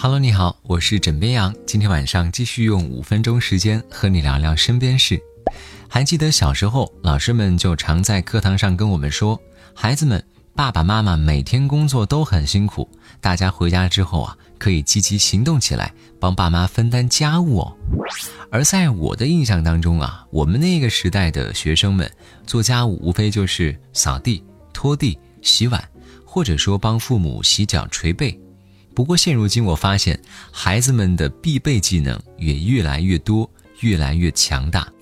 Hello，你好，我是枕边羊。今天晚上继续用五分钟时间和你聊聊身边事。还记得小时候，老师们就常在课堂上跟我们说：“孩子们，爸爸妈妈每天工作都很辛苦，大家回家之后啊，可以积极行动起来，帮爸妈分担家务哦。”而在我的印象当中啊，我们那个时代的学生们做家务，无非就是扫地、拖地、洗碗，或者说帮父母洗脚、捶背。不过现如今，我发现孩子们的必备技能也越来越多，越来越强大。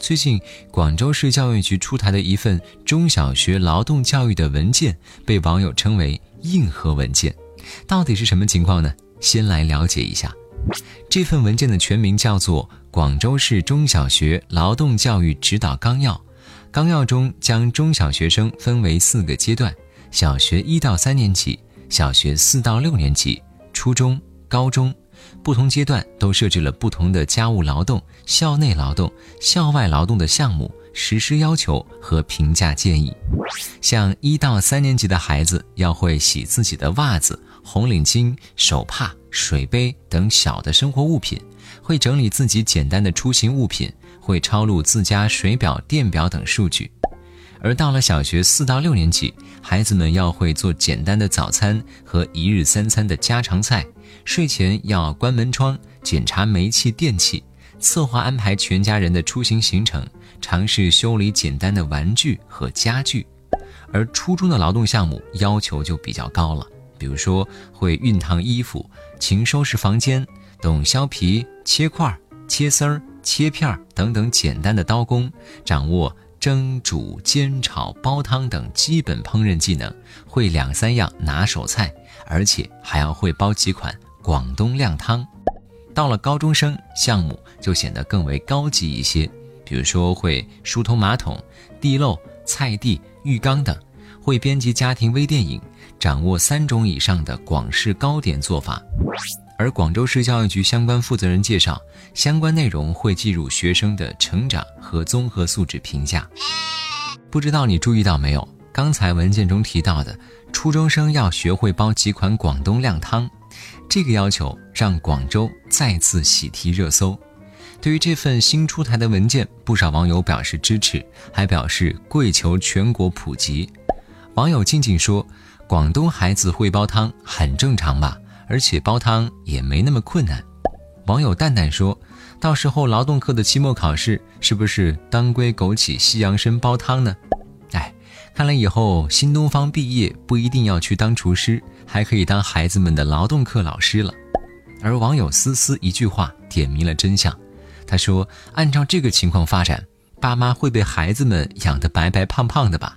最近，广州市教育局出台的一份中小学劳动教育的文件，被网友称为“硬核文件”。到底是什么情况呢？先来了解一下。这份文件的全名叫做《广州市中小学劳动教育指导纲要》。纲要中将中小学生分为四个阶段：小学一到三年级。小学四到六年级、初中、高中，不同阶段都设置了不同的家务劳动、校内劳动、校外劳动的项目、实施要求和评价建议。像一到三年级的孩子要会洗自己的袜子、红领巾、手帕、水杯等小的生活物品，会整理自己简单的出行物品，会抄录自家水表、电表等数据。而到了小学四到六年级，孩子们要会做简单的早餐和一日三餐的家常菜，睡前要关门窗、检查煤气电器，策划安排全家人的出行行程，尝试修理简单的玩具和家具。而初中的劳动项目要求就比较高了，比如说会熨烫衣服、勤收拾房间、懂削皮、切块、切丝儿、切片儿等等简单的刀工，掌握。蒸、煮、煎、炒、煲汤等基本烹饪技能，会两三样拿手菜，而且还要会煲几款广东靓汤。到了高中生，项目就显得更为高级一些，比如说会疏通马桶、地漏、菜地、浴缸等，会编辑家庭微电影，掌握三种以上的广式糕点做法。而广州市教育局相关负责人介绍，相关内容会计入学生的成长和综合素质评价。不知道你注意到没有？刚才文件中提到的初中生要学会煲几款广东靓汤，这个要求让广州再次喜提热搜。对于这份新出台的文件，不少网友表示支持，还表示跪求全国普及。网友静静说：“广东孩子会煲汤很正常吧？”而且煲汤也没那么困难。网友蛋蛋说：“到时候劳动课的期末考试是不是当归枸杞西洋参煲汤呢？”哎，看来以后新东方毕业不一定要去当厨师，还可以当孩子们的劳动课老师了。而网友思思一句话点明了真相，他说：“按照这个情况发展，爸妈会被孩子们养得白白胖胖的吧？”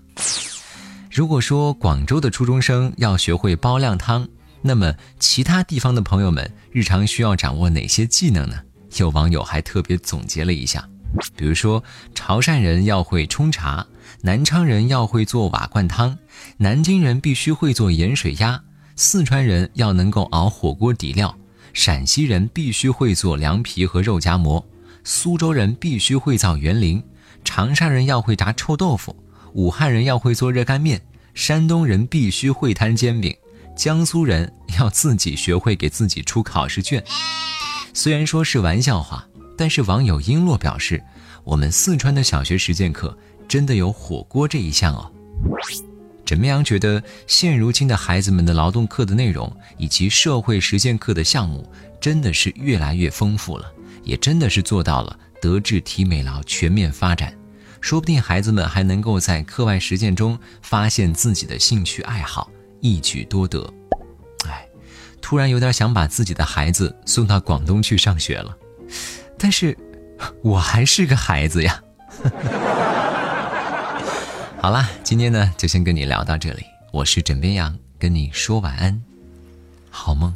如果说广州的初中生要学会煲靓汤，那么，其他地方的朋友们日常需要掌握哪些技能呢？有网友还特别总结了一下，比如说，潮汕人要会冲茶，南昌人要会做瓦罐汤，南京人必须会做盐水鸭，四川人要能够熬火锅底料，陕西人必须会做凉皮和肉夹馍，苏州人必须会造园林，长沙人要会炸臭豆腐，武汉人要会做热干面，山东人必须会摊煎饼。江苏人要自己学会给自己出考试卷，虽然说是玩笑话，但是网友璎珞表示，我们四川的小学实践课真的有火锅这一项哦。枕边羊觉得，现如今的孩子们的劳动课的内容以及社会实践课的项目，真的是越来越丰富了，也真的是做到了德智体美劳全面发展，说不定孩子们还能够在课外实践中发现自己的兴趣爱好。一举多得，哎，突然有点想把自己的孩子送到广东去上学了，但是，我还是个孩子呀。好啦，今天呢就先跟你聊到这里，我是枕边羊，跟你说晚安，好梦。